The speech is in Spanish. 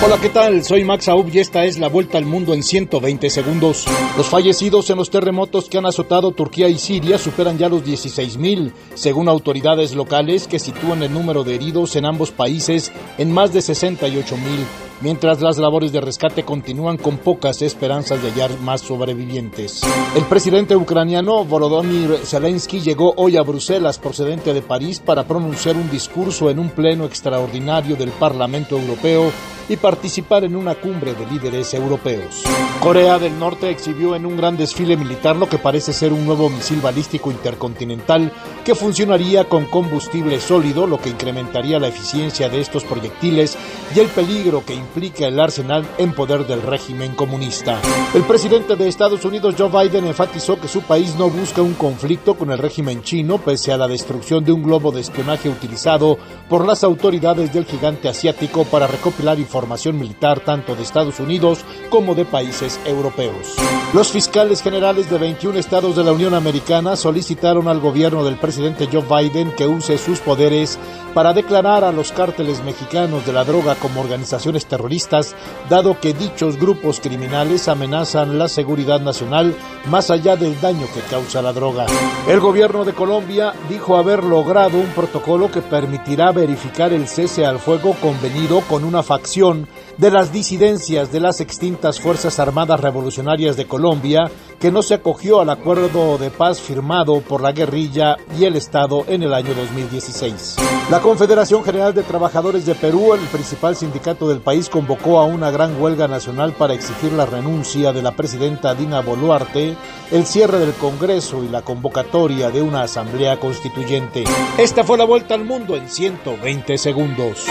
Hola, ¿qué tal? Soy Max Aub y esta es la vuelta al mundo en 120 segundos. Los fallecidos en los terremotos que han azotado Turquía y Siria superan ya los 16.000, según autoridades locales que sitúan el número de heridos en ambos países en más de 68.000 mientras las labores de rescate continúan con pocas esperanzas de hallar más sobrevivientes. El presidente ucraniano Volodymyr Zelensky llegó hoy a Bruselas procedente de París para pronunciar un discurso en un pleno extraordinario del Parlamento Europeo y participar en una cumbre de líderes europeos. Corea del Norte exhibió en un gran desfile militar lo que parece ser un nuevo misil balístico intercontinental que funcionaría con combustible sólido, lo que incrementaría la eficiencia de estos proyectiles y el peligro que implica el arsenal en poder del régimen comunista. El presidente de Estados Unidos, Joe Biden, enfatizó que su país no busca un conflicto con el régimen chino pese a la destrucción de un globo de espionaje utilizado por las autoridades del gigante asiático para recopilar información militar tanto de Estados Unidos como de países europeos. Los fiscales generales de 21 estados de la Unión Americana solicitaron al gobierno del presidente Joe Biden que use sus poderes para declarar a los cárteles mexicanos de la droga como organizaciones terroristas, dado que dichos grupos criminales amenazan la seguridad nacional más allá del daño que causa la droga. El gobierno de Colombia dijo haber logrado un protocolo que permitirá verificar el cese al fuego convenido con una facción de las disidencias de las extintas Fuerzas Armadas Revolucionarias de Colombia, que no se acogió al acuerdo de paz firmado por la guerrilla y el Estado en el año 2016. La Confederación General de Trabajadores de Perú, el principal sindicato del país, convocó a una gran huelga nacional para exigir la renuncia de la presidenta Dina Boluarte, el cierre del Congreso y la convocatoria de una asamblea constituyente. Esta fue la vuelta al mundo en 120 segundos.